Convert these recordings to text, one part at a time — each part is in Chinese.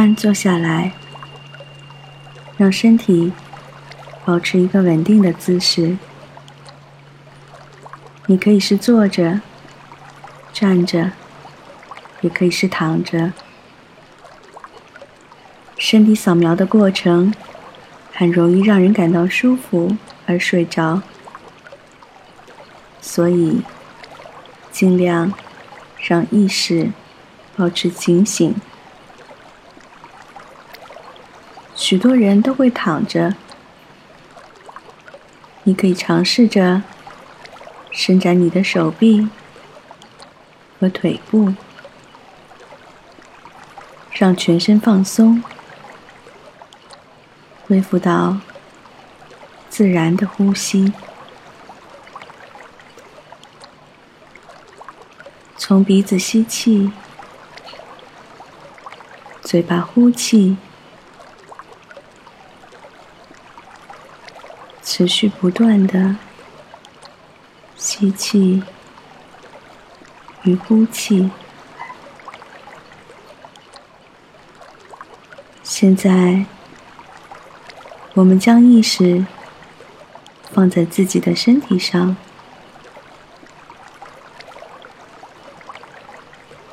安坐下来，让身体保持一个稳定的姿势。你可以是坐着、站着，也可以是躺着。身体扫描的过程很容易让人感到舒服而睡着，所以尽量让意识保持警醒。许多人都会躺着，你可以尝试着伸展你的手臂和腿部，让全身放松。恢复到自然的呼吸，从鼻子吸气，嘴巴呼气，持续不断的吸气与呼气。现在。我们将意识放在自己的身体上，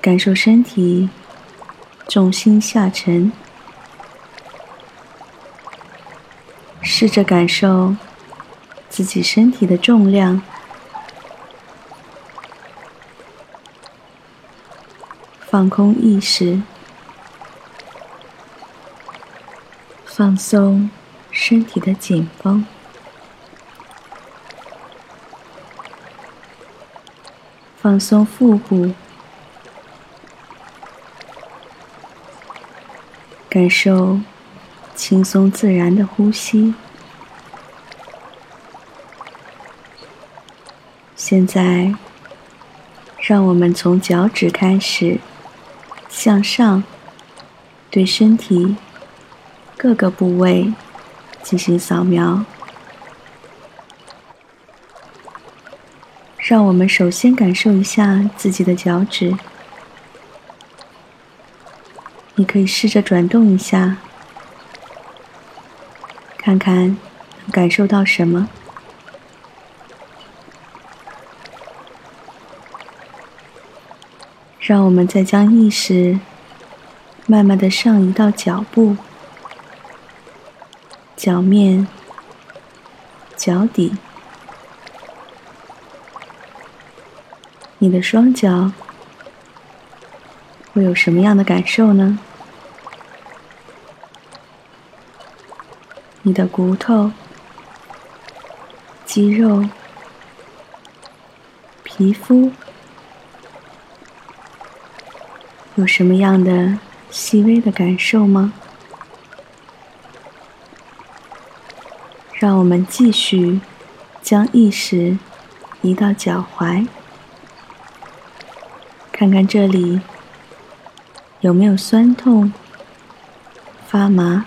感受身体重心下沉，试着感受自己身体的重量，放空意识，放松。身体的紧绷，放松腹部，感受轻松自然的呼吸。现在，让我们从脚趾开始向上，对身体各个部位。进行扫描。让我们首先感受一下自己的脚趾。你可以试着转动一下，看看能感受到什么。让我们再将意识慢慢的上移到脚部。脚面、脚底，你的双脚会有什么样的感受呢？你的骨头、肌肉、皮肤有什么样的细微的感受吗？让我们继续将意识移到脚踝，看看这里有没有酸痛、发麻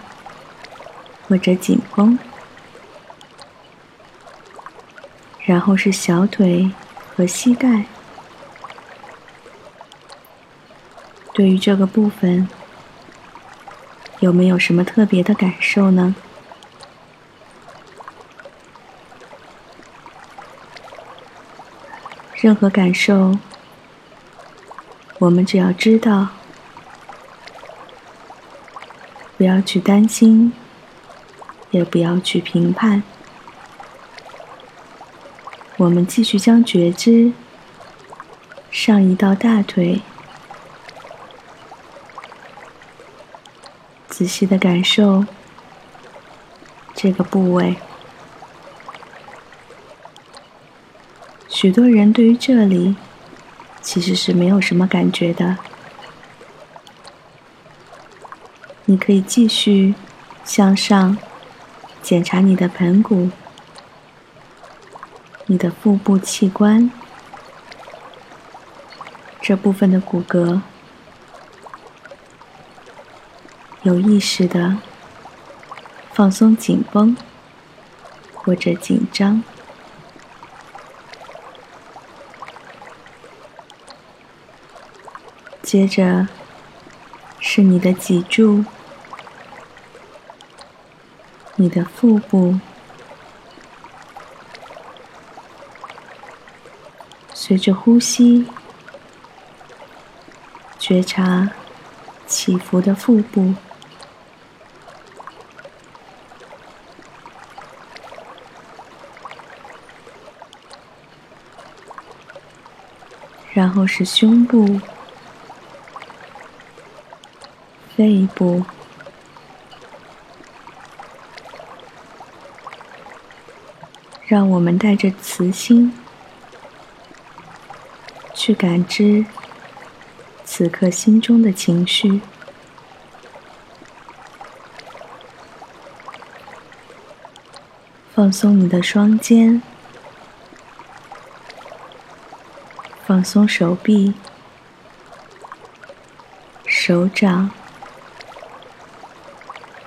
或者紧绷。然后是小腿和膝盖，对于这个部分有没有什么特别的感受呢？任何感受，我们只要知道，不要去担心，也不要去评判。我们继续将觉知上移到大腿，仔细的感受这个部位。许多人对于这里其实是没有什么感觉的。你可以继续向上检查你的盆骨、你的腹部器官这部分的骨骼，有意识的放松紧绷或者紧张。接着，是你的脊柱、你的腹部，随着呼吸，觉察起伏的腹部。然后是胸部、背部，让我们带着慈心去感知此刻心中的情绪，放松你的双肩。放松手臂、手掌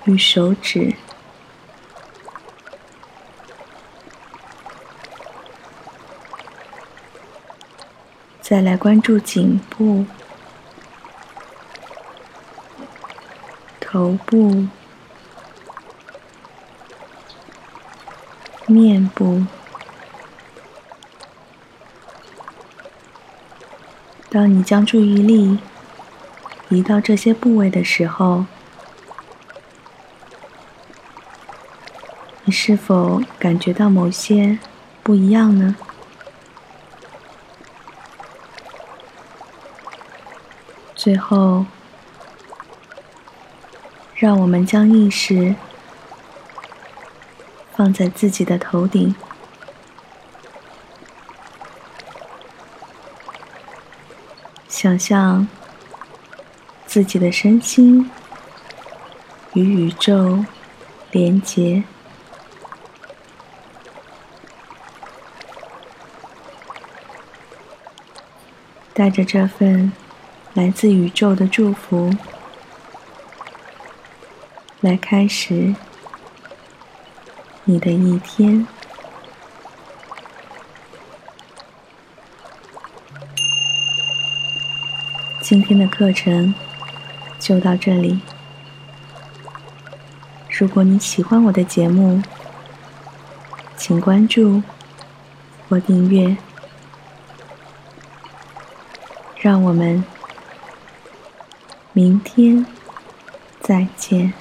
与手指，再来关注颈部、头部、面部。当你将注意力移到这些部位的时候，你是否感觉到某些不一样呢？最后，让我们将意识放在自己的头顶。想象自己的身心与宇宙连结，带着这份来自宇宙的祝福，来开始你的一天。今天的课程就到这里。如果你喜欢我的节目，请关注或订阅。让我们明天再见。